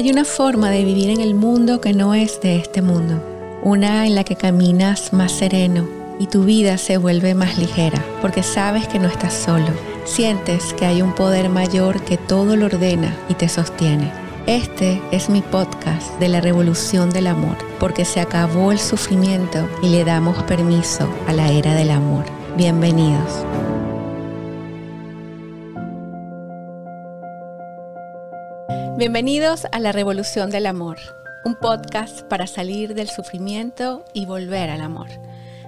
Hay una forma de vivir en el mundo que no es de este mundo, una en la que caminas más sereno y tu vida se vuelve más ligera, porque sabes que no estás solo, sientes que hay un poder mayor que todo lo ordena y te sostiene. Este es mi podcast de la revolución del amor, porque se acabó el sufrimiento y le damos permiso a la era del amor. Bienvenidos. Bienvenidos a La Revolución del Amor, un podcast para salir del sufrimiento y volver al amor.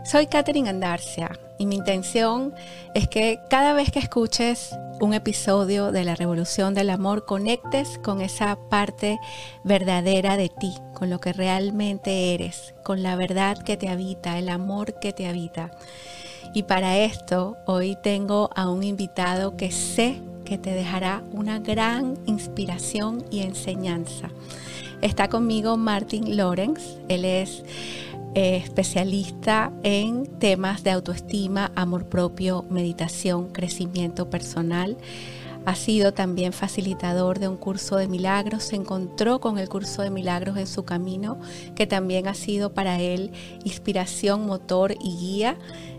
Soy Katherine Andarcia y mi intención es que cada vez que escuches un episodio de La Revolución del Amor conectes con esa parte verdadera de ti, con lo que realmente eres, con la verdad que te habita, el amor que te habita. Y para esto hoy tengo a un invitado que sé que te dejará una gran inspiración y enseñanza. Está conmigo Martin Lorenz, él es eh, especialista en temas de autoestima, amor propio, meditación, crecimiento personal. Ha sido también facilitador de un curso de milagros, se encontró con el curso de milagros en su camino, que también ha sido para él inspiración, motor y guía.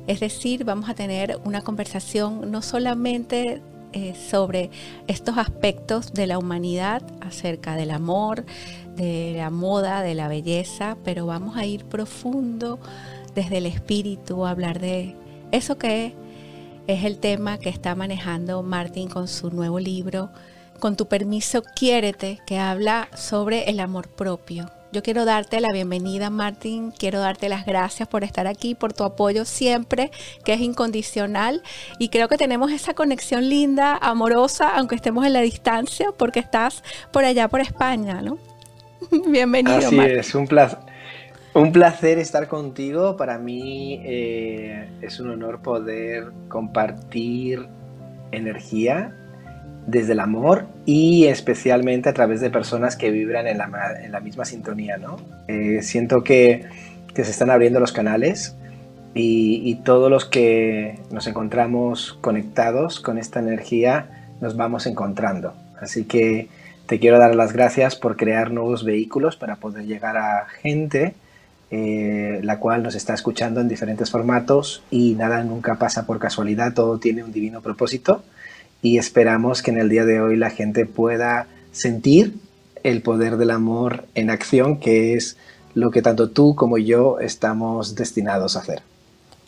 Es decir, vamos a tener una conversación no solamente eh, sobre estos aspectos de la humanidad, acerca del amor, de la moda, de la belleza, pero vamos a ir profundo desde el espíritu, a hablar de eso que es el tema que está manejando Martin con su nuevo libro, Con tu permiso, quiérete, que habla sobre el amor propio. Yo quiero darte la bienvenida, Martín. Quiero darte las gracias por estar aquí, por tu apoyo siempre, que es incondicional. Y creo que tenemos esa conexión linda, amorosa, aunque estemos en la distancia, porque estás por allá, por España, ¿no? Bienvenido. Así es, un placer. Un placer estar contigo. Para mí eh, es un honor poder compartir energía desde el amor y especialmente a través de personas que vibran en la, misma sintonía, ¿no? Eh, siento que, se están abriendo los canales y, todos los que nos encontramos conectados con esta energía nos vamos encontrando. Así que te quiero dar las gracias por crear nuevos vehículos para poder llegar a gente eh, la cual nos está escuchando en diferentes formatos y nada nunca pasa por casualidad, todo tiene un divino propósito y esperamos que en el día de hoy la gente pueda sentir el poder del amor en acción, que es lo que tanto tú como yo estamos destinados a hacer.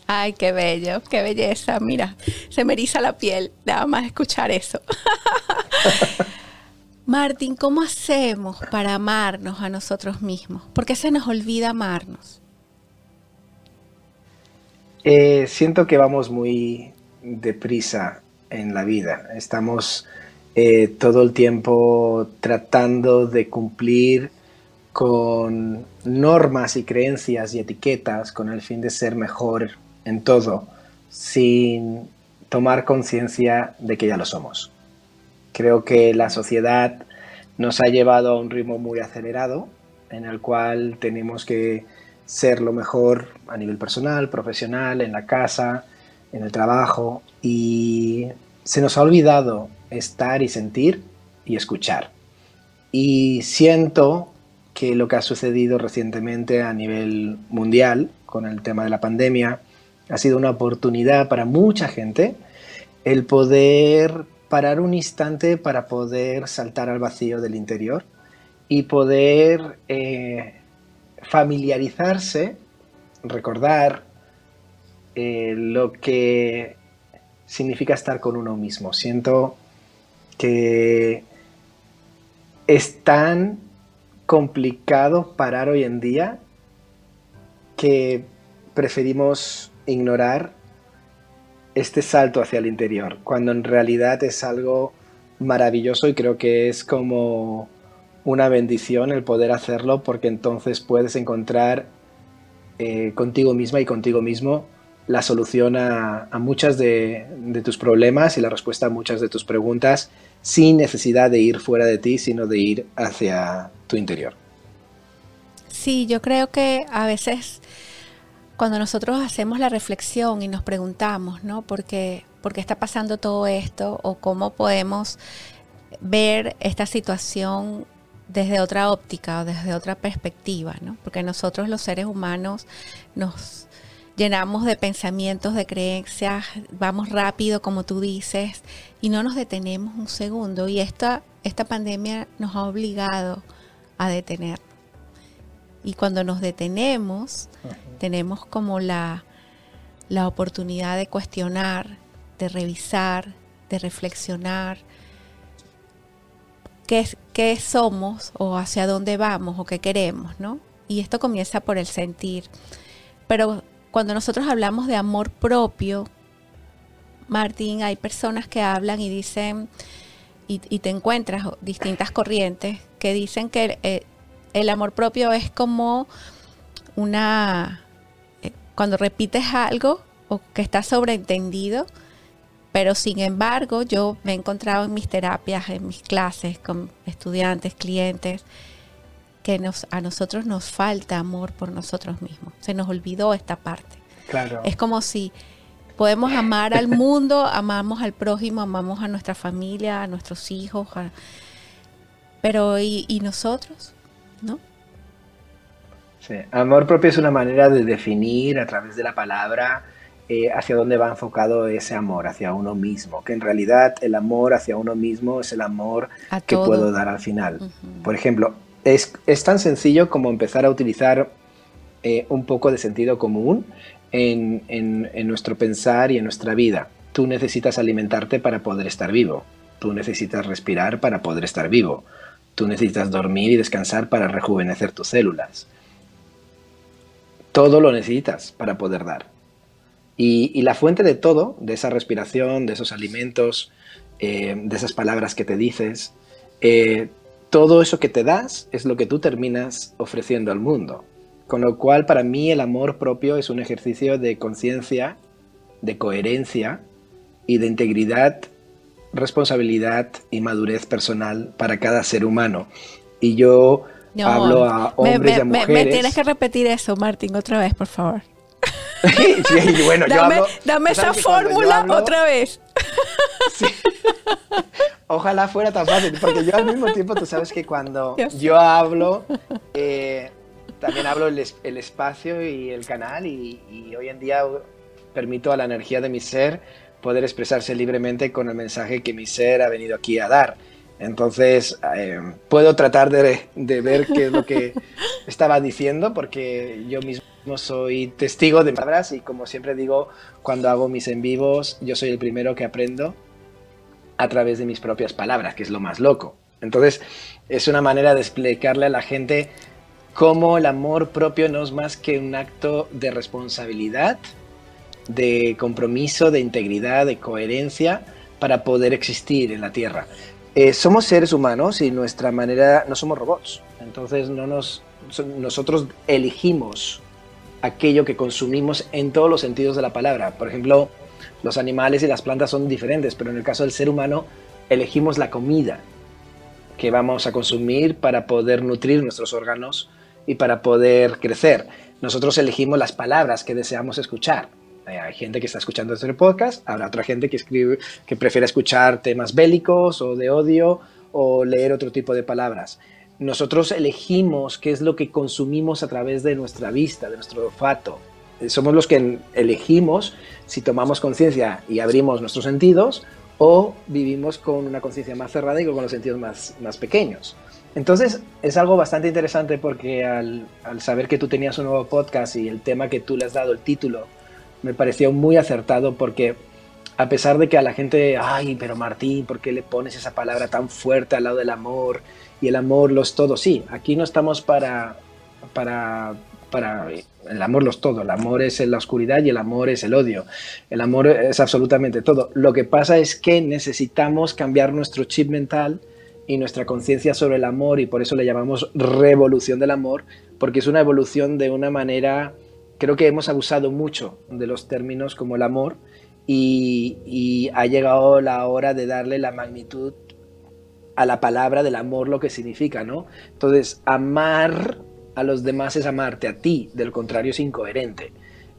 Ay, qué bello, qué belleza. Mira, se me eriza la piel nada más escuchar eso. Martín, ¿cómo hacemos para amarnos a nosotros mismos? ¿Por qué se nos olvida amarnos? Eh, siento que vamos muy deprisa en la vida. Estamos eh, todo el tiempo tratando de cumplir con normas y creencias y etiquetas con el fin de ser mejor en todo, sin tomar conciencia de que ya lo somos. Creo que la sociedad nos ha llevado a un ritmo muy acelerado en el cual tenemos que ser lo mejor a nivel personal, profesional, en la casa, en el trabajo y se nos ha olvidado estar y sentir y escuchar. Y siento que lo que ha sucedido recientemente a nivel mundial con el tema de la pandemia ha sido una oportunidad para mucha gente el poder parar un instante para poder saltar al vacío del interior y poder eh, familiarizarse, recordar eh, lo que significa estar con uno mismo. Siento que es tan complicado parar hoy en día que preferimos ignorar este salto hacia el interior, cuando en realidad es algo maravilloso y creo que es como una bendición el poder hacerlo porque entonces puedes encontrar eh, contigo misma y contigo mismo la solución a, muchas de, tus problemas y la respuesta a muchas de tus preguntas sin necesidad de ir fuera de ti, sino de ir hacia tu interior. Sí, yo creo que a veces cuando nosotros hacemos la reflexión y nos preguntamos, ¿no? ¿Por qué, ¿Por qué está pasando todo esto? ¿O cómo podemos ver esta situación desde otra óptica o desde otra perspectiva, ¿no? Porque nosotros los seres humanos nos llenamos de pensamientos, de creencias, vamos rápido, como tú dices, y no nos detenemos un segundo. Y esta, esta pandemia nos ha obligado a detener. Y cuando nos detenemos, tenemos como la, la oportunidad de cuestionar, de revisar, de reflexionar qué, qué somos o hacia dónde vamos o qué queremos, ¿no? Y esto comienza por el sentir. Pero cuando nosotros hablamos de amor propio, Martín, hay personas que hablan y dicen, y, te encuentras distintas corrientes que dicen que eh, el amor propio es como una, eh, cuando repites algo o que está sobreentendido, pero sin embargo yo me he encontrado en mis terapias, en mis clases con estudiantes, clientes, que nos, a nosotros nos falta amor por nosotros mismos. Se nos olvidó esta parte. Claro. Es como si podemos amar al mundo, amamos al prójimo, amamos a nuestra familia, a nuestros hijos, pero ¿y, nosotros? ¿No? Sí. Amor propio es una manera de definir a través de la palabra eh, hacia dónde va enfocado ese amor, hacia uno mismo, que en realidad el amor hacia uno mismo es el amor que puedo dar al final. Por ejemplo, es, tan sencillo como empezar a utilizar eh, un poco de sentido común en, nuestro pensar y en nuestra vida. Tú necesitas alimentarte para poder estar vivo. Tú necesitas respirar para poder estar vivo. Tú necesitas dormir y descansar para rejuvenecer tus células. Todo lo necesitas para poder dar. Y, la fuente de todo, de esa respiración, de esos alimentos, eh, de esas palabras que te dices, eh, todo eso que te das es lo que tú terminas ofreciendo al mundo. Con lo cual, para mí, el amor propio es un ejercicio de conciencia, de coherencia y de integridad, responsabilidad y madurez personal para cada ser humano. Y yo hablo a hombres y a mujeres. Me, tienes que repetir eso, Martín, otra vez, por favor. bueno, dame, dame esa fórmula otra vez. Sí. Ojalá fuera tan fácil, porque yo al mismo tiempo, tú sabes que cuando yo hablo, eh, también hablo el, el, espacio y el canal y, hoy en día permito a la energía de mi ser poder expresarse libremente con el mensaje que mi ser ha venido aquí a dar. Entonces, eh, puedo tratar de, de, ver qué es lo que estaba diciendo, porque yo mismo soy testigo de palabras y como siempre digo, cuando hago mis en vivos, yo soy el primero que aprendo a través de mis propias palabras, que es lo más loco. Entonces, es una manera de explicarle a la gente cómo el amor propio no es más que un acto de responsabilidad, de compromiso, de integridad, de coherencia para poder existir en la Tierra. Eh, somos seres humanos y nuestra manera, no somos robots, entonces no nos, nosotros elegimos aquello que consumimos en todos los sentidos de la palabra. Por ejemplo, los animales y las plantas son diferentes, pero en el caso del ser humano elegimos la comida que vamos a consumir para poder nutrir nuestros órganos y para poder crecer. Nosotros elegimos las palabras que deseamos escuchar. Hay gente que está escuchando este podcast, habrá otra gente que escribe que prefiere escuchar temas bélicos o de odio o leer otro tipo de palabras. Nosotros elegimos qué es lo que consumimos a través de nuestra vista, de nuestro olfato, somos los que elegimos si tomamos conciencia y abrimos nuestros sentidos o vivimos con una conciencia más cerrada y con los sentidos más, más pequeños. Entonces es algo bastante interesante porque al, al, saber que tú tenías un nuevo podcast y el tema que tú le has dado el título me pareció muy acertado porque a pesar de que a la gente, ay, pero Martín, ¿por qué le pones esa palabra tan fuerte al lado del amor? Y el amor lo es todo. Sí, aquí no estamos para, para para el amor lo es todo, el amor es la oscuridad y el amor es el odio, el amor es absolutamente todo. Lo que pasa es que necesitamos cambiar nuestro chip mental y nuestra conciencia sobre el amor y por eso le llamamos revolución del amor, porque es una evolución de una manera, creo que hemos abusado mucho de los términos como el amor y, y ha llegado la hora de darle la magnitud a la palabra del amor, lo que significa, ¿no? Entonces, amar a los demás es amarte a ti, del contrario es incoherente.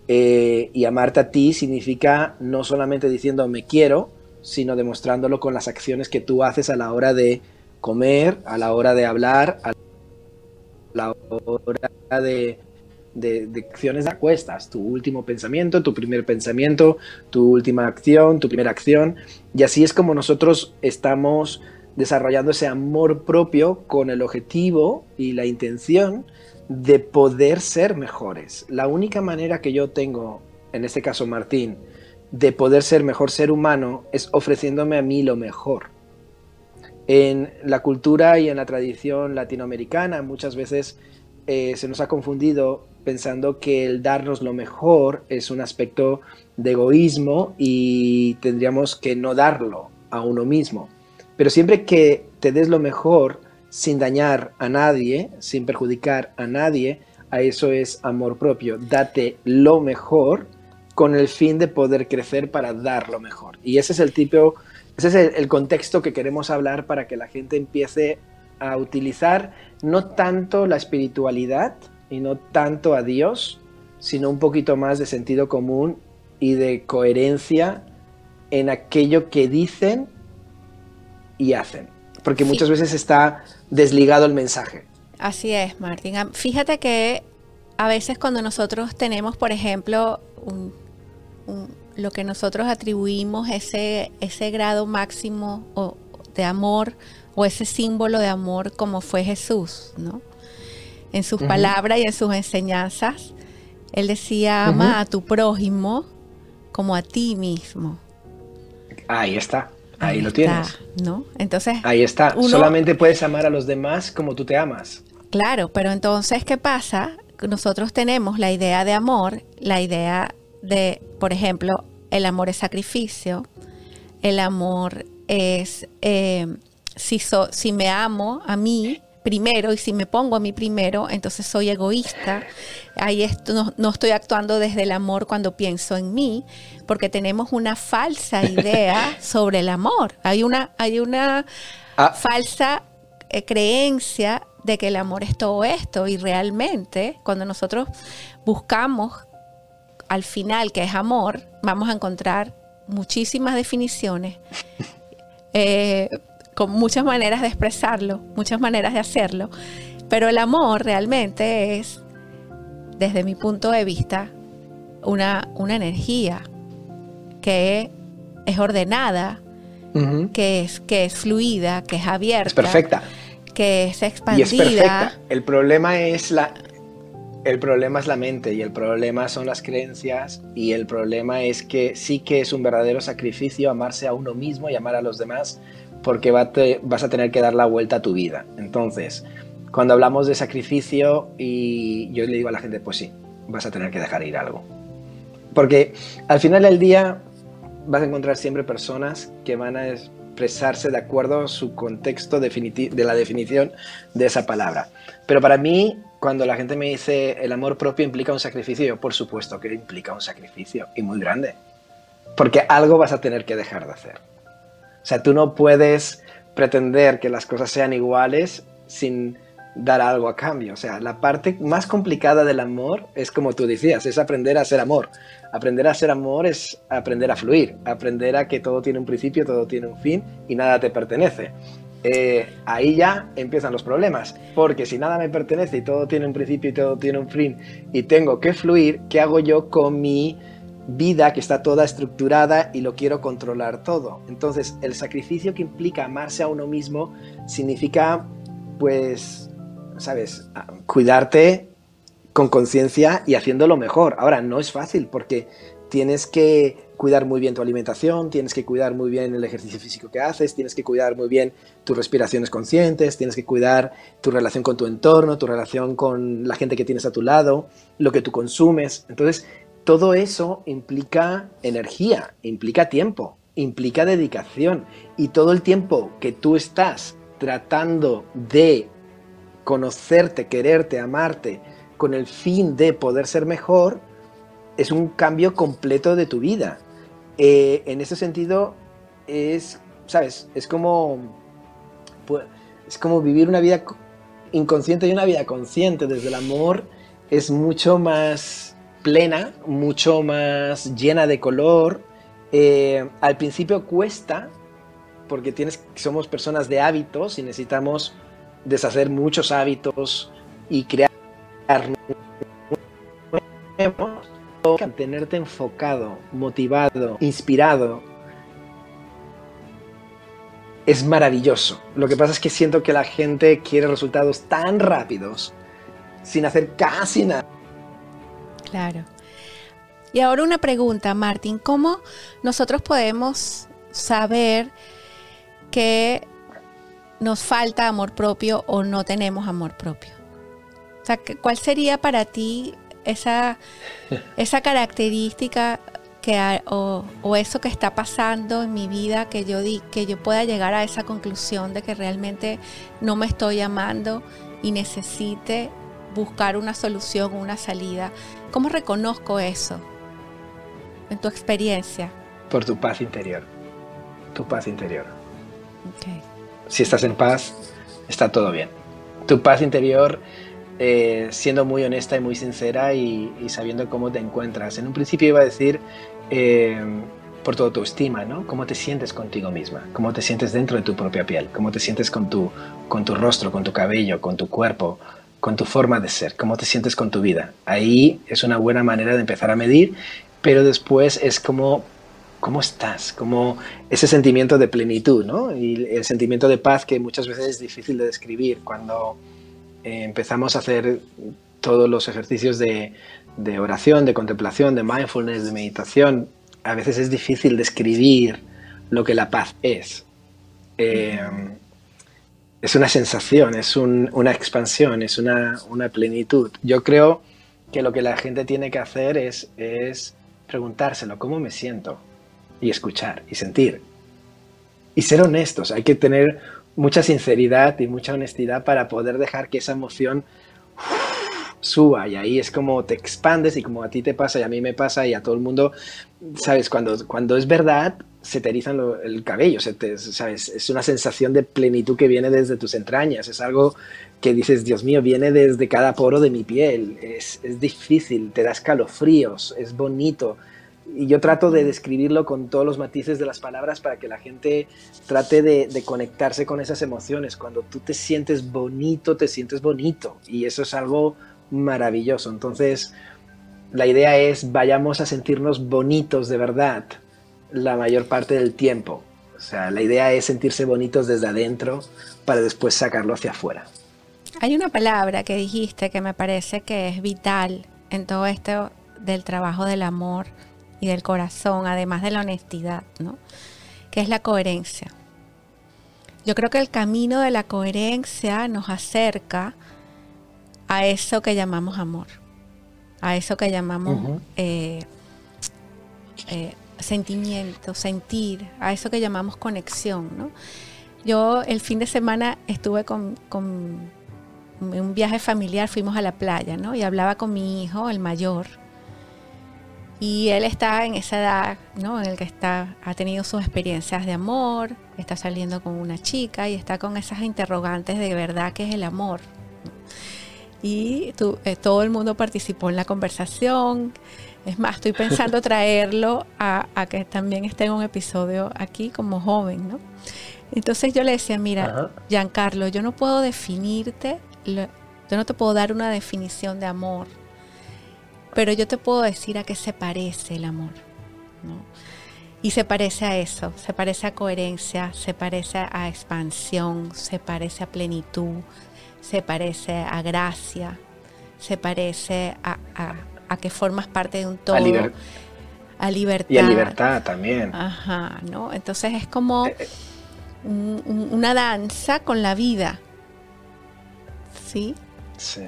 Eh, y amarte a ti significa no solamente diciendo me quiero, sino demostrándolo con las acciones que tú haces a la hora de comer, a la hora de hablar, a la hora de, de, acciones acuestas, tu último pensamiento, tu primer pensamiento, tu última acción, tu primera acción. Y así es como nosotros estamos desarrollando ese amor propio con el objetivo y la intención de poder ser mejores. La única manera que yo tengo, en este caso Martín, de poder ser mejor ser humano es ofreciéndome a mí lo mejor. En la cultura y en la tradición latinoamericana muchas veces eh, se nos ha confundido pensando que el darnos lo mejor es un aspecto de egoísmo y tendríamos que no darlo a uno mismo. Pero siempre que te des lo mejor sin dañar a nadie, sin perjudicar a nadie, a eso es amor propio. Date lo mejor con el fin de poder crecer para dar lo mejor. Y ese es el tipo, ese es el, contexto que queremos hablar para que la gente empiece a utilizar no tanto la espiritualidad, y no tanto a Dios, sino un poquito más de sentido común y de coherencia en aquello que dicen y hacen. Porque muchas veces está desligado el mensaje. Así es, Martín. Fíjate que a veces cuando nosotros tenemos, por ejemplo, lo que nosotros atribuimos ese, ese grado máximo de amor o ese símbolo de amor como fue Jesús, ¿no? en sus palabras y en sus enseñanzas. Él decía, ama a tu prójimo como a ti mismo. Ahí está, ahí, lo tienes. ¿no? Entonces, ahí está. Solamente puedes amar a los demás como tú te amas. Claro, pero entonces, ¿qué pasa? Nosotros tenemos la idea de amor, la idea de, por ejemplo, el amor es sacrificio, el amor es, eh, si, si me amo a mí, primero y si me pongo a mí primero, entonces soy egoísta. Ahí esto, no, estoy actuando desde el amor cuando pienso en mí, porque tenemos una falsa idea sobre el amor. Hay una, hay una ah. falsa eh, creencia de que el amor es todo esto y realmente cuando nosotros buscamos al final que es amor, vamos a encontrar muchísimas definiciones. Eh, con muchas maneras de expresarlo, muchas maneras de hacerlo, pero el amor realmente es, desde mi punto de vista, una, una energía que es ordenada, que, es, que es fluida, que es abierta. Es perfecta. Que es expandida. Y es perfecta. El problema es la, el problema es la mente y el problema son las creencias y el problema es que sí que es un verdadero sacrificio amarse a uno mismo y amar a los demás porque vas a tener que dar la vuelta a tu vida. Entonces, cuando hablamos de sacrificio y yo le digo a la gente, pues sí, vas a tener que dejar ir algo. Porque al final del día vas a encontrar siempre personas que van a expresarse de acuerdo a su contexto de la definición de esa palabra. Pero para mí, cuando la gente me dice el amor propio implica un sacrificio, por supuesto que implica un sacrificio y muy grande. Porque algo vas a tener que dejar de hacer. Sea, tú no puedes pretender que las cosas sean iguales sin dar algo a cambio. O sea, la parte más complicada del amor es como tú decías, es aprender a ser amor. Aprender a ser amor es aprender a fluir, aprender a que todo tiene un principio, todo tiene un fin y nada te pertenece. Eh, ahí ya empiezan los problemas, porque si nada me pertenece y todo tiene un principio y todo tiene un fin y tengo que fluir, ¿qué hago yo con mi vida que está toda estructurada y lo quiero controlar todo. Entonces, el sacrificio que implica amarse a uno mismo significa, pues, sabes, cuidarte con conciencia y haciendo lo mejor. Ahora, no es fácil porque tienes que cuidar muy bien tu alimentación, tienes que cuidar muy bien el ejercicio físico que haces, tienes que cuidar muy bien tus respiraciones conscientes, tienes que cuidar tu relación con tu entorno, tu relación con la gente que tienes a tu lado, lo que tú consumes. Entonces, todo eso implica energía, implica tiempo, implica dedicación y todo el tiempo que tú estás tratando de conocerte, quererte, amarte con el fin de poder ser mejor, es un cambio completo de tu vida. Eh, en ese sentido, es, ¿sabes? Es como, pues, es como vivir una vida inconsciente y una vida consciente desde el amor. Es mucho más plena, mucho más llena de color. Eh, al principio cuesta porque tienes, somos personas de hábitos y necesitamos deshacer muchos hábitos y crear nuevos. Mantenerte enfocado, motivado, inspirado, es maravilloso. Lo que pasa es que siento que la gente quiere resultados tan rápidos sin hacer casi nada. Claro. Y ahora una pregunta, Martín, ¿cómo nosotros podemos saber que nos falta amor propio o no tenemos amor propio? O sea, ¿cuál sería para ti esa, esa característica que, o, o, eso que está pasando en mi vida que yo, di, que yo pueda llegar a esa conclusión de que realmente no me estoy amando y necesite buscar una solución, una salida. ¿Cómo reconozco eso en tu experiencia? Por tu paz interior. Tu paz interior. Si estás en paz, está todo bien. Tu paz interior, eh, siendo muy honesta y muy sincera y, sabiendo cómo te encuentras. En un principio iba a decir eh, por tu estima, ¿no? Cómo te sientes contigo misma, cómo te sientes dentro de tu propia piel, cómo te sientes con tu, con tu rostro, con tu cabello, con tu cuerpo, con tu forma de ser, cómo te sientes con tu vida. Ahí es una buena manera de empezar a medir, pero después es como cómo estás, como ese sentimiento de plenitud, ¿no? Y el sentimiento de paz que muchas veces es difícil de describir cuando eh, empezamos a hacer todos los ejercicios de, oración, de contemplación, de mindfulness, de meditación. A veces es difícil describir lo que la paz es. Eh, es una sensación, es una expansión, es una, plenitud. Yo creo que lo que la gente tiene que hacer es, es preguntárselo, ¿cómo me siento? Y escuchar y sentir. Y ser honestos, hay que tener mucha sinceridad y mucha honestidad para poder dejar que esa emoción suba y ahí es como te expandes y como a ti te pasa y a mí me pasa y a todo el mundo, sabes, cuando, cuando es verdad, se te erizan el cabello, se te, ¿sabes? Es una sensación de plenitud que viene desde tus entrañas, es algo que dices, Dios mío, viene desde cada poro de mi piel, es, es difícil, te da escalofríos, es bonito. Y yo trato de describirlo con todos los matices de las palabras para que la gente trate de, de conectarse con esas emociones. Cuando tú te sientes bonito, te sientes bonito. Y eso es algo maravilloso. Entonces, la idea es vayamos a sentirnos bonitos de verdad la mayor parte del tiempo. O sea, la idea es sentirse bonitos desde adentro para después sacarlo hacia afuera. Hay una palabra que dijiste que me parece que es vital en todo esto del trabajo del amor y del corazón, además de la honestidad, ¿no? Que es la coherencia. Yo creo que el camino de la coherencia nos acerca a eso que llamamos amor, a eso que llamamos eh, eh, sentimiento, sentir, a eso que llamamos conexión. ¿no? Yo el fin de semana estuve con, un viaje familiar, fuimos a la playa, ¿no? Y hablaba con mi hijo, el mayor. Y él está en esa edad, ¿no? En el que está, ha tenido sus experiencias de amor, está saliendo con una chica y está con esas interrogantes de verdad que es el amor. Y eh, todo el mundo participó en la conversación. Es más, estoy pensando traerlo a, que también esté en un episodio aquí como joven, ¿no? Entonces yo le decía, mira, Giancarlo, yo no puedo definirte, yo no te puedo dar una definición de amor, pero yo te puedo decir a qué se parece el amor, ¿no? Y se parece a eso, se parece a coherencia, se parece a expansión, se parece a plenitud, se parece a gracia, se parece a a que formas parte de un todo. A, libertad. Y a libertad también. Ajá, ¿no? Entonces es como eh, eh. una danza con la vida. ¿Sí? Sí.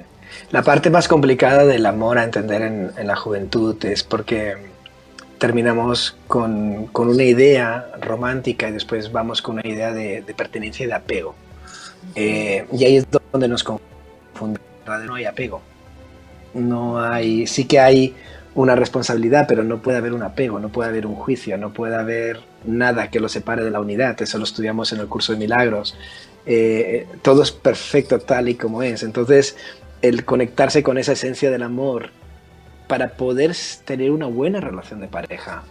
La parte más complicada del amor a entender en, la juventud es porque terminamos con, una idea romántica y después vamos con una idea de, pertenencia y de apego. Eh, y ahí es donde nos confundimos. No hay apego no hay, sí que hay una responsabilidad, pero no puede haber un apego, no puede haber un juicio, no puede haber nada que lo separe de la unidad. Eso lo estudiamos en el curso de milagros. Eh, todo es perfecto tal y como es. Entonces, el conectarse con esa esencia del amor para poder tener una buena relación de pareja,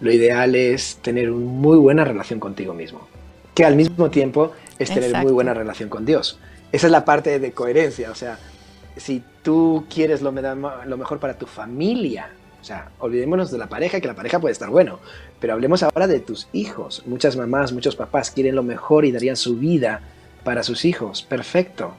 lo ideal es tener una muy buena relación contigo mismo. que al mismo tiempo es tener muy buena relación con Dios. Esa es la parte de coherencia, o sea, si tú quieres lo, mejor para tu familia, o sea, olvidémonos de la pareja, que la pareja puede estar bueno, pero hablemos ahora de tus hijos. Muchas mamás, muchos papás quieren lo mejor y darían su vida para sus hijos. Perfecto.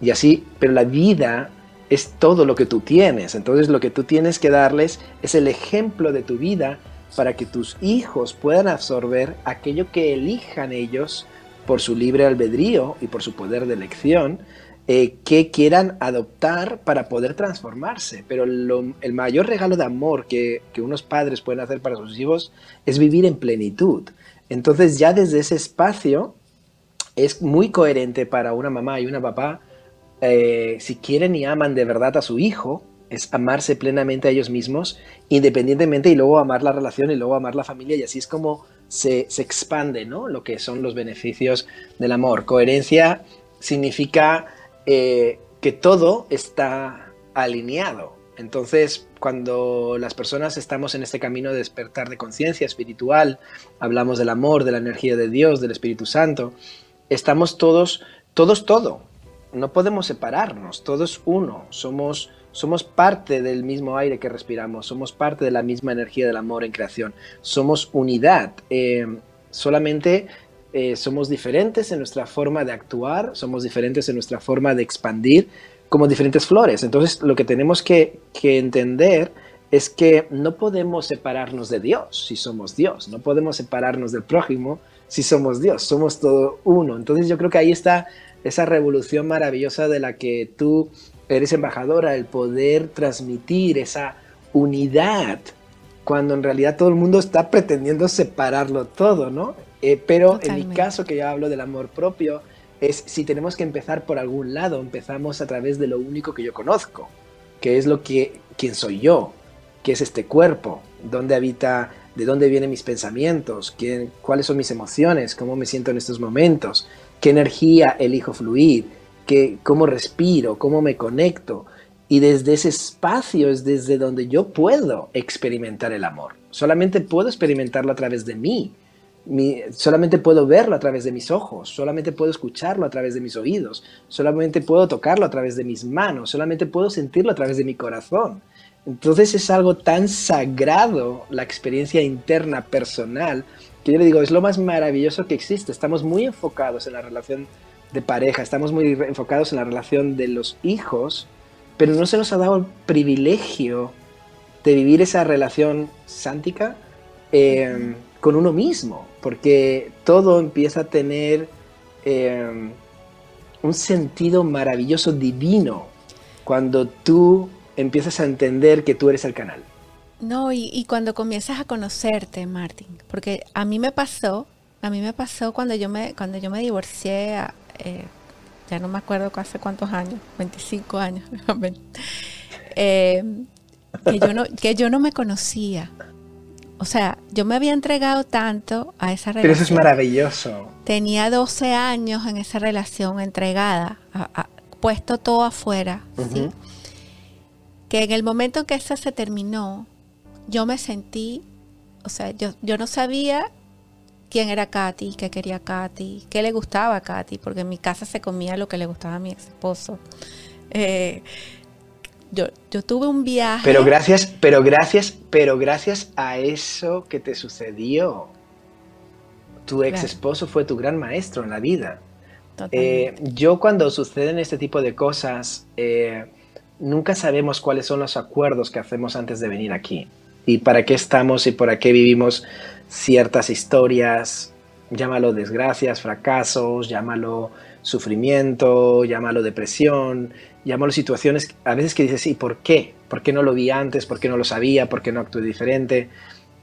Y así, pero la vida es todo lo que tú tienes. Entonces lo que tú tienes que darles es el ejemplo de tu vida para que tus hijos puedan absorber aquello que elijan ellos por su libre albedrío y por su poder de elección, eh, que quieran adoptar para poder transformarse. Pero el mayor regalo de amor que, que unos padres pueden hacer para sus hijos es vivir en plenitud. Entonces ya desde ese espacio es muy coherente para una mamá y una papá eh, si quieren y aman de verdad a su hijo, es amarse plenamente a ellos mismos, independientemente, y luego amar la relación y luego amar la familia, y así es como se, expande ¿no? lo que son los beneficios del amor. Coherencia significa eh, que todo está alineado. Entonces, cuando las personas estamos en este camino de despertar de conciencia espiritual, hablamos del amor, de la energía de Dios, del Espíritu Santo, estamos todos, todos todo. No podemos separarnos, todo es uno, somos, somos parte del mismo aire que respiramos, somos parte de la misma energía del amor en creación, somos unidad, eh, solamente eh, somos diferentes en nuestra forma de actuar, somos diferentes en nuestra forma de expandir como diferentes flores. Entonces lo que tenemos que, que entender es que no podemos separarnos de Dios si somos Dios, no podemos separarnos del prójimo si somos Dios, somos todo uno. Entonces yo creo que ahí está esa revolución maravillosa de la que tú eres embajadora, el poder transmitir esa unidad, cuando en realidad todo el mundo está pretendiendo separarlo todo, ¿no? Eh, pero en mi caso, que yo hablo del amor propio, es si tenemos que empezar por algún lado, empezamos a través de lo único que yo conozco, que es lo que, quién soy yo, qué es este cuerpo, dónde habita, de dónde vienen mis pensamientos, quién, cuáles son mis emociones, cómo me siento en estos momentos, qué energía elijo fluir, qué, cómo respiro, cómo me conecto. Y desde ese espacio es desde donde yo puedo experimentar el amor. Solamente puedo experimentarlo a través de mí. Solamente puedo verlo a través de mis ojos, solamente puedo escucharlo a través de mis oídos, solamente puedo tocarlo a través de mis manos, solamente puedo sentirlo a través de mi corazón. Entonces es algo tan sagrado la experiencia interna personal que yo le digo, es lo más maravilloso que existe. Estamos muy enfocados en la relación de pareja, estamos muy enfocados en la relación de los hijos, pero no se nos ha dado el privilegio de vivir esa relación sántica em, con uno mismo, porque todo empieza a tener em, un sentido maravilloso divino cuando tú empiezas a entender que tú eres el canal. No, y, cuando comienzas a conocerte, Martín, porque a mí me pasó, a mí me pasó cuando yo me, cuando yo me divorcié, eh, ya no me acuerdo hace cuántos años, 25 años, eh, que, yo no, que yo no me conocía. O sea, yo me había entregado tanto a esa relación. Pero eso es maravilloso. Tenía 12 años en esa relación entregada, puesto todo afuera, ¿sí? Que en el momento en que esa se terminó, yo me sentí, o sea, yo, yo no sabía quién era Katy, qué quería Katy, qué le gustaba a Katy, porque en mi casa se comía lo que le gustaba a mi esposo. Eh, yo, yo, tuve un viaje. Pero gracias, pero gracias, pero gracias a eso que te sucedió, tu ex esposo fue tu gran maestro en la vida. Eh, yo cuando suceden este tipo de cosas, eh, nunca sabemos cuáles son los acuerdos que hacemos antes de venir aquí y para qué estamos y para qué vivimos ciertas historias, llámalo desgracias, fracasos, llámalo sufrimiento, llámalo depresión, llámalo situaciones a veces que dices, ¿y por qué? ¿Por qué no lo vi antes? ¿Por qué no lo sabía? ¿Por qué no actué diferente?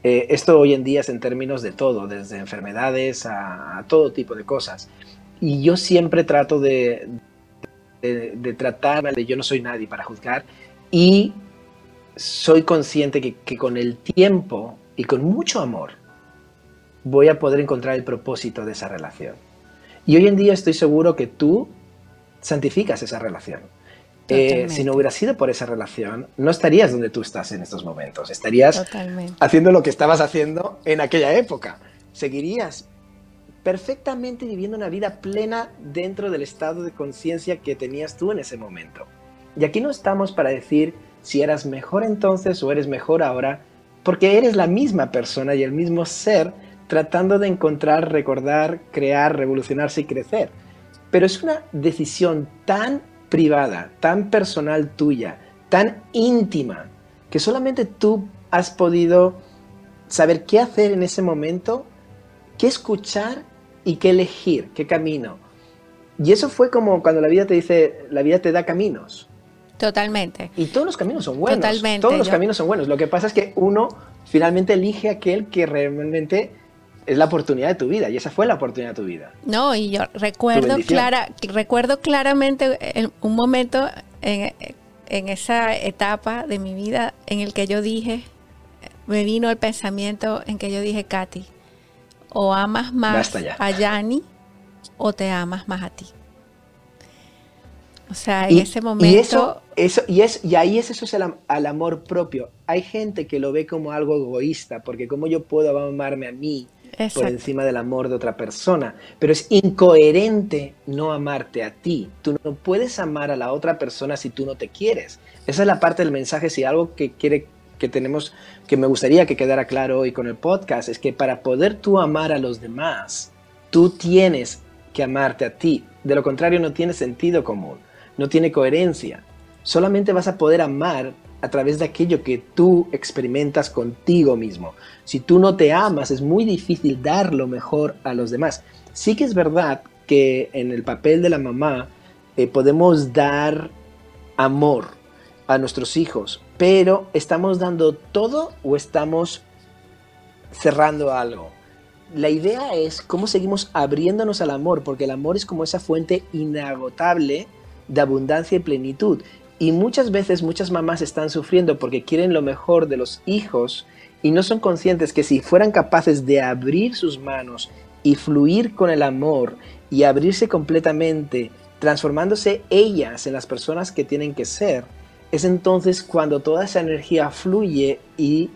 Eh, esto hoy en día es en términos de todo, desde enfermedades a, todo tipo de cosas. Y yo siempre trato de, de, de tratar, yo no soy nadie para juzgar y soy consciente que, con el tiempo y con mucho amor voy a poder encontrar el propósito de esa relación. Y hoy en día estoy seguro que tú santificas esa relación. Eh, si no hubiera sido por esa relación, no estarías donde tú estás en estos momentos. Estarías haciendo lo que estabas haciendo en aquella época. Seguirías perfectamente viviendo una vida plena dentro del estado de conciencia que tenías tú en ese momento. Y aquí no estamos para decir si eras mejor entonces o eres mejor ahora, porque eres la misma persona y el mismo ser tratando de encontrar, recordar, crear, revolucionarse y crecer. Pero es una decisión tan privada, tan personal tuya, tan íntima, que solamente tú has podido saber qué hacer en ese momento, qué escuchar y qué elegir, qué camino. Y eso fue como cuando la vida te dice, la vida te da caminos. Totalmente. Y todos los caminos son buenos. Totalmente. Todos los caminos son buenos. Lo que pasa es que uno finalmente elige aquel que realmente es la oportunidad de tu vida y esa fue la oportunidad de tu vida. No, y yo recuerdo clara, recuerdo claramente un momento en, en, esa etapa de mi vida en el que yo dije, me vino el pensamiento en que yo dije, Katy, o amas más a Yani o te amas más a ti. O sea, en ese momento... Y, eso, eso, y, es, y ahí es eso es el, al amor propio. Hay gente que lo ve como algo egoísta, porque como yo puedo amarme a mí por encima del amor de otra persona. Pero es incoherente no amarte a ti. Tú no puedes amar a la otra persona si tú no te quieres. Esa es la parte del mensaje. Si algo que quiere que tenemos, que me gustaría que quedara claro hoy con el podcast, es que para poder tú amar a los demás, tú tienes que amarte a ti. De lo contrario, no tiene sentido común, no tiene coherencia. Solamente vas a poder amar a través de aquello que tú experimentas contigo mismo. Si tú no te amas, es muy difícil dar lo mejor a los demás. Sí que es verdad que en el papel de la mamá eh, podemos dar amor, a nuestros hijos, pero ¿estamos dando todo o estamos cerrando algo? La idea es cómo seguimos abriéndonos al amor, porque el amor es como esa fuente inagotable de abundancia y plenitud. Y muchas veces muchas mamás están sufriendo porque quieren lo mejor de los hijos y no son conscientes que si fueran capaces de abrir sus manos y fluir con el amor y abrirse completamente, transformándose ellas en las personas que tienen que ser, es entonces cuando toda esa energía fluye y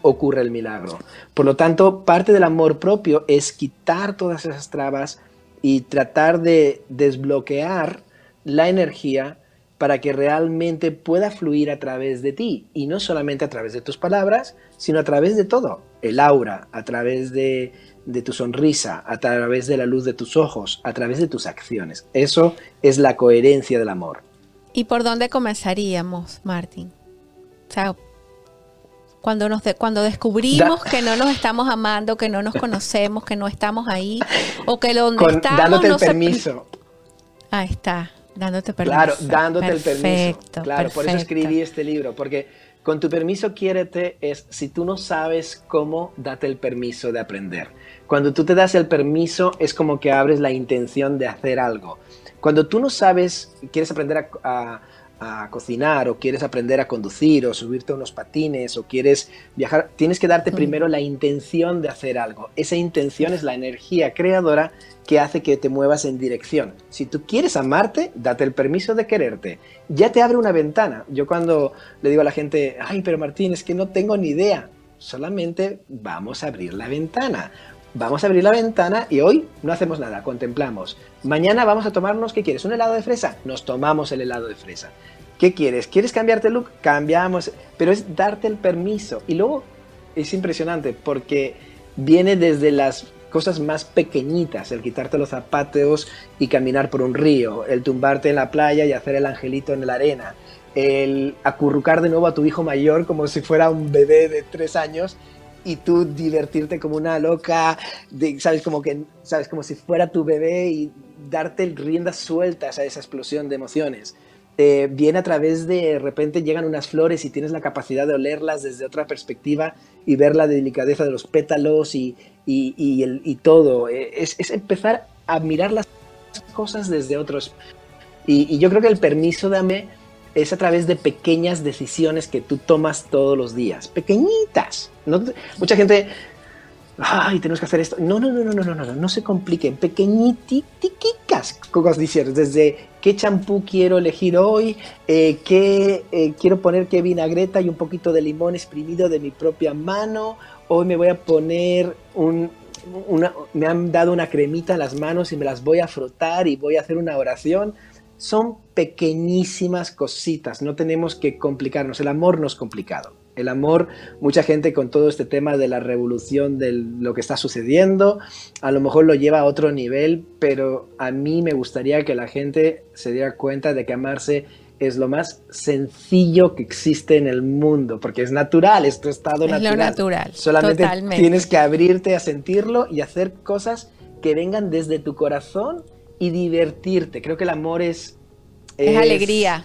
ocurre el milagro. Por lo tanto, parte del amor propio es quitar todas esas trabas y tratar de desbloquear la energía para que realmente pueda fluir a través de ti y no solamente a través de tus palabras, sino a través de todo, el aura, a través de, de tu sonrisa, a través de la luz de tus ojos, a través de tus acciones. Eso es la coherencia del amor. ¿Y por dónde comenzaríamos, Martín? O sea, cuando, nos cuando descubrimos que no nos estamos amando, que no nos conocemos, que no estamos ahí, o que donde estamos... Dándote el permiso. Ahí está, dándote permiso. Claro, dándote el permiso. Claro, por eso escribí este libro, porque con tu permiso quiérete es, si tú no sabes cómo, date el permiso de aprender. Cuando tú te das el permiso es como que abres la intención de hacer algo. Cuando tú no sabes, quieres aprender a, cocinar o quieres aprender a conducir o subirte a unos patines o quieres viajar, tienes que darte primero la intención de hacer algo. Esa intención es la energía creadora que hace que te muevas en dirección. Si tú quieres amarte, date el permiso de quererte. Ya te abre una ventana. Yo cuando le digo a la gente, ay, pero Martín, es que no tengo ni idea. Solamente vamos a abrir la ventana vamos a abrir la ventana y hoy no hacemos nada, contemplamos. Mañana vamos a tomarnos, ¿qué quieres? ¿Un helado de fresa? Nos tomamos el helado de fresa. ¿Qué quieres? ¿Quieres cambiarte el look? Cambiamos. Pero es darte el permiso. Y luego es impresionante porque viene desde las cosas más pequeñitas, el quitarte los zapatos y caminar por un río, el tumbarte en la playa y hacer el angelito en la arena, el acurrucar de nuevo a tu hijo mayor como si fuera un bebé de tres años y tú divertirte como una loca, sabes, como que, sabes, como si fuera tu bebé y darte riendas sueltas a esa explosión de emociones. Eh, viene a través de, repente llegan unas flores y tienes la capacidad de olerlas desde otra perspectiva y ver la delicadeza de los pétalos y, y todo. Eh, es, es, empezar a mirar las cosas desde otros. Y, yo creo que el permiso dame es a través de pequeñas decisiones que tú tomas todos los días, pequeñitas. No, mucha gente, ay, tenemos que hacer esto. No, no, no, no, no, no, no, no se compliquen, pequeñiticas cosas desde qué champú quiero elegir hoy, eh, qué eh, quiero poner qué vinagreta y un poquito de limón exprimido de mi propia mano. Hoy me voy a poner un una, me han dado una cremita en las manos y me las voy a frotar y voy a hacer una oración. Son pequeñísimas cositas, no tenemos que complicarnos. El amor no es complicado. El amor, mucha gente con todo este tema de la revolución de lo que está sucediendo, a lo mejor lo lleva a otro nivel, pero a mí me gustaría que la gente se diera cuenta de que amarse es lo más sencillo que existe en el mundo, porque es natural, es tu estado es natural. Lo natural. Solamente tienes que abrirte a sentirlo y hacer cosas que vengan desde tu corazón y divertirte. Creo que el amor es... Es, alegría.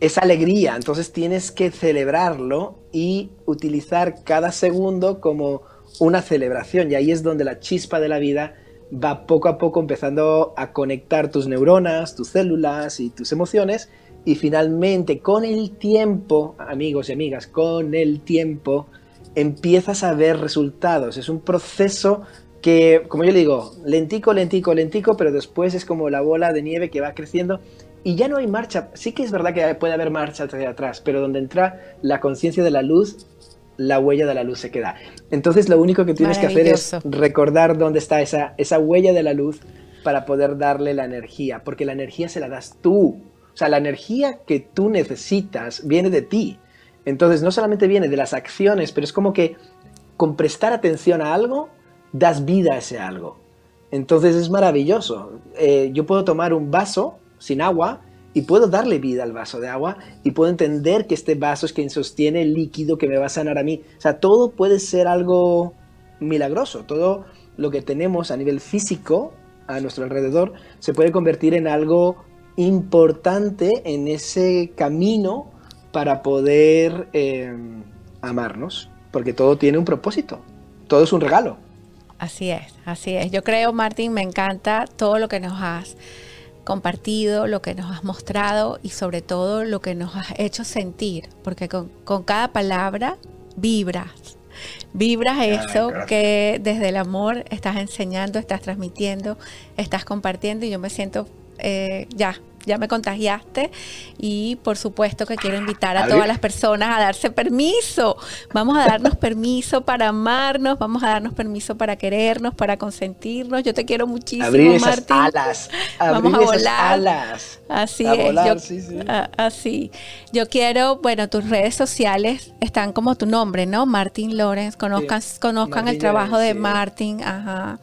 Es alegría, entonces tienes que celebrarlo y utilizar cada segundo como una celebración. Y ahí es donde la chispa de la vida va poco a poco empezando a conectar tus neuronas, tus células y tus emociones y finalmente, con el tiempo, amigos y amigas, con el tiempo, empiezas a ver resultados. Es un proceso que, como yo le digo, lentico, lentico, lentico, pero después es como la bola de nieve que va creciendo y ya no hay marcha. Sí que es verdad que puede haber marcha hacia atrás, pero donde entra la conciencia de la luz, la huella de la luz se queda. Entonces lo único que tienes que hacer es recordar dónde está esa, esa huella de la luz para poder darle la energía, porque la energía se la das tú. O sea, la energía que tú necesitas viene de ti. Entonces, no solamente viene de las acciones, pero es como que con prestar atención a algo, das vida a ese algo. Entonces es maravilloso. Eh, yo puedo tomar un vaso sin agua y puedo darle vida al vaso de agua y puedo entender que este vaso es quien sostiene el líquido que me va a sanar a mí. O sea, todo puede ser algo milagroso. Todo lo que tenemos a nivel físico a nuestro alrededor se puede convertir en algo importante en ese camino para poder eh, amarnos, porque todo tiene un propósito, todo es un regalo. Así es, así es. Yo creo, Martín, me encanta todo lo que nos has compartido, lo que nos has mostrado y sobre todo lo que nos has hecho sentir, porque con, cada palabra vibras, vibras eso que desde el amor estás enseñando, estás transmitiendo, estás compartiendo y yo me siento eh, ya, ya me contagiaste y por supuesto que quiero invitar a, todas las personas a darse permiso. Vamos a darnos permiso para amarnos, vamos a darnos permiso para querernos, para consentirnos. Yo te quiero muchísimo, abrir esas Alas, vamos a volar. Alas. Así es. yo, así. Yo quiero, bueno, tus redes sociales están como tu nombre, ¿no? Martín Lorenz. Conozcan, conozcan el trabajo de Martín. Ajá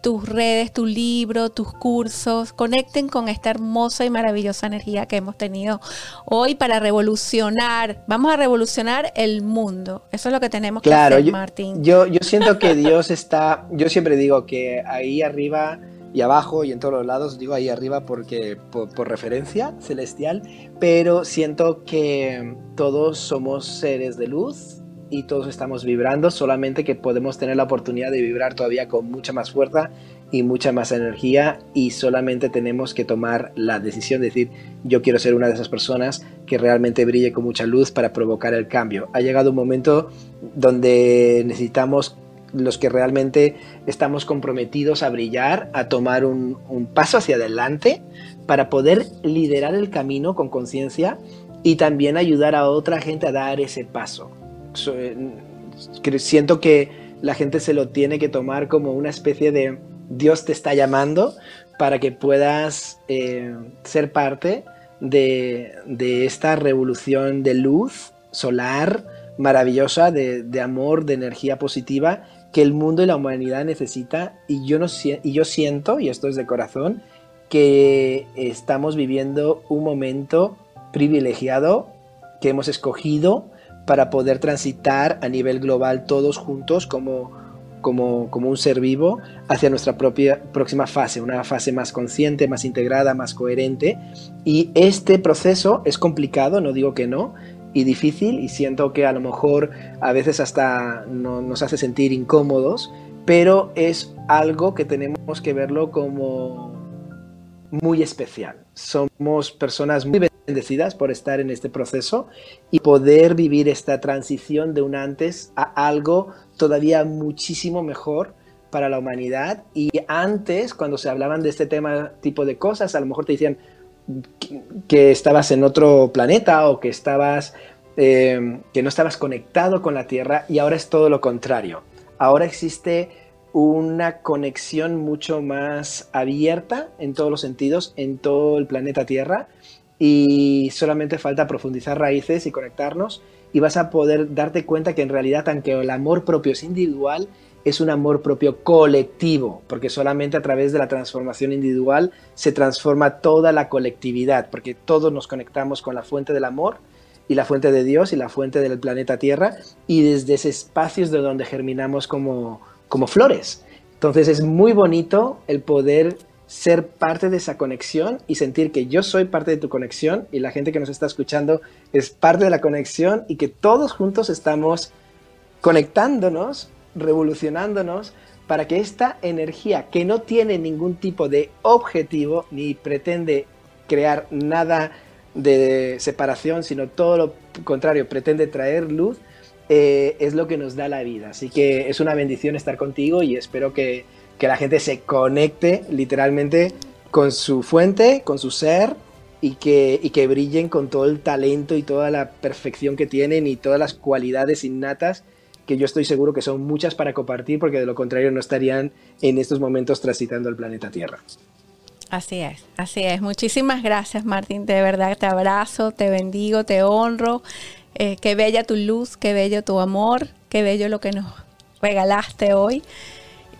tus redes, tu libro, tus cursos, conecten con esta hermosa y maravillosa energía que hemos tenido hoy para revolucionar. Vamos a revolucionar el mundo. Eso es lo que tenemos que hacer, Martín. Yo, yo siento que Dios está, yo siempre digo que ahí arriba y abajo y en todos los lados, digo ahí arriba porque por referencia celestial, pero siento que todos somos seres de luz y todos estamos vibrando, solamente que podemos tener la oportunidad de vibrar todavía con mucha más fuerza y mucha más energía y solamente tenemos que tomar la decisión de decir yo quiero ser una de esas personas que realmente brille con mucha luz para provocar el cambio. Ha llegado un momento donde necesitamos los que realmente estamos comprometidos a brillar, a tomar un, paso hacia adelante para poder liderar el camino con conciencia y también ayudar a otra gente a dar ese paso siento que la gente se lo tiene que tomar como una especie de Dios te está llamando para que puedas eh, ser parte de, esta revolución de luz solar maravillosa, de, amor, de energía positiva que el mundo y la humanidad necesita. Y yo, no, y yo siento, y esto es de corazón, que estamos viviendo un momento privilegiado que hemos escogido para poder transitar a nivel global todos juntos como, como, un ser vivo hacia nuestra propia próxima fase, una fase más consciente, más integrada, más coherente. Y este proceso es complicado, no digo que no, y difícil, y siento que a lo mejor a veces hasta nos hace sentir incómodos, pero es algo que tenemos que verlo como muy especial. Somos personas muy bendecidas por estar en este proceso y poder vivir esta transición de un antes a algo todavía muchísimo mejor para la humanidad. Y antes, cuando se hablaban de este tema, tipo de cosas, a lo mejor te decían que, estabas en otro planeta o que estabas eh, que no estabas conectado con la Tierra y ahora es todo lo contrario. Ahora existe una conexión mucho más abierta en todos los sentidos, en todo el planeta Tierra, y solamente falta profundizar raíces y conectarnos, y vas a poder darte cuenta que en realidad, aunque el amor propio es individual, es un amor propio colectivo, porque solamente a través de la transformación individual se transforma toda la colectividad, porque todos nos conectamos con la fuente del amor y la fuente de Dios y la fuente del planeta Tierra, y desde ese espacio es de donde germinamos como, como flores. Entonces es muy bonito el poder ser parte de esa conexión y sentir que yo soy parte de tu conexión y la gente que nos está escuchando es parte de la conexión y que todos juntos estamos conectándonos, revolucionándonos para que esta energía que no tiene ningún tipo de objetivo ni pretende crear nada de separación, sino todo lo contrario, pretende traer luz, eh, es lo que nos da la vida. Así que es una bendición estar contigo y espero que, la gente se conecte literalmente con su fuente, con su ser y que, y que brillen con todo el talento y toda la perfección que tienen y todas las cualidades innatas que yo estoy seguro que son muchas para compartir porque de lo contrario no estarían en estos momentos transitando el planeta Tierra. Así es, así es. Muchísimas gracias Martín, de verdad te abrazo, te bendigo, te honro. Eh, qué bella tu luz, qué bello tu amor, qué bello lo que nos regalaste hoy.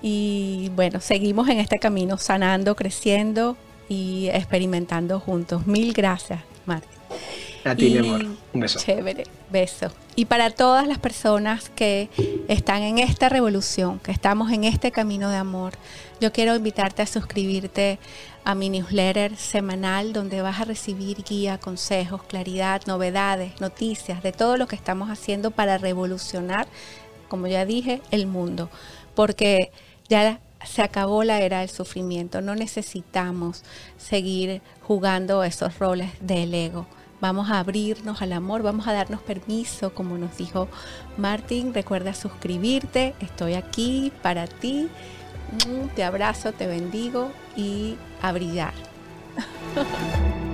Y bueno, seguimos en este camino, sanando, creciendo y experimentando juntos. Mil gracias, Martín. A ti, mi amor. Un beso. Chévere, beso. Y para todas las personas que están en esta revolución, que estamos en este camino de amor, yo quiero invitarte a suscribirte a mi newsletter semanal donde vas a recibir guía, consejos, claridad, novedades, noticias de todo lo que estamos haciendo para revolucionar, como ya dije, el mundo. Porque ya se acabó la era del sufrimiento, no necesitamos seguir jugando esos roles del ego. Vamos a abrirnos al amor, vamos a darnos permiso, como nos dijo Martín. Recuerda suscribirte, estoy aquí para ti. Te abrazo, te bendigo y a brillar.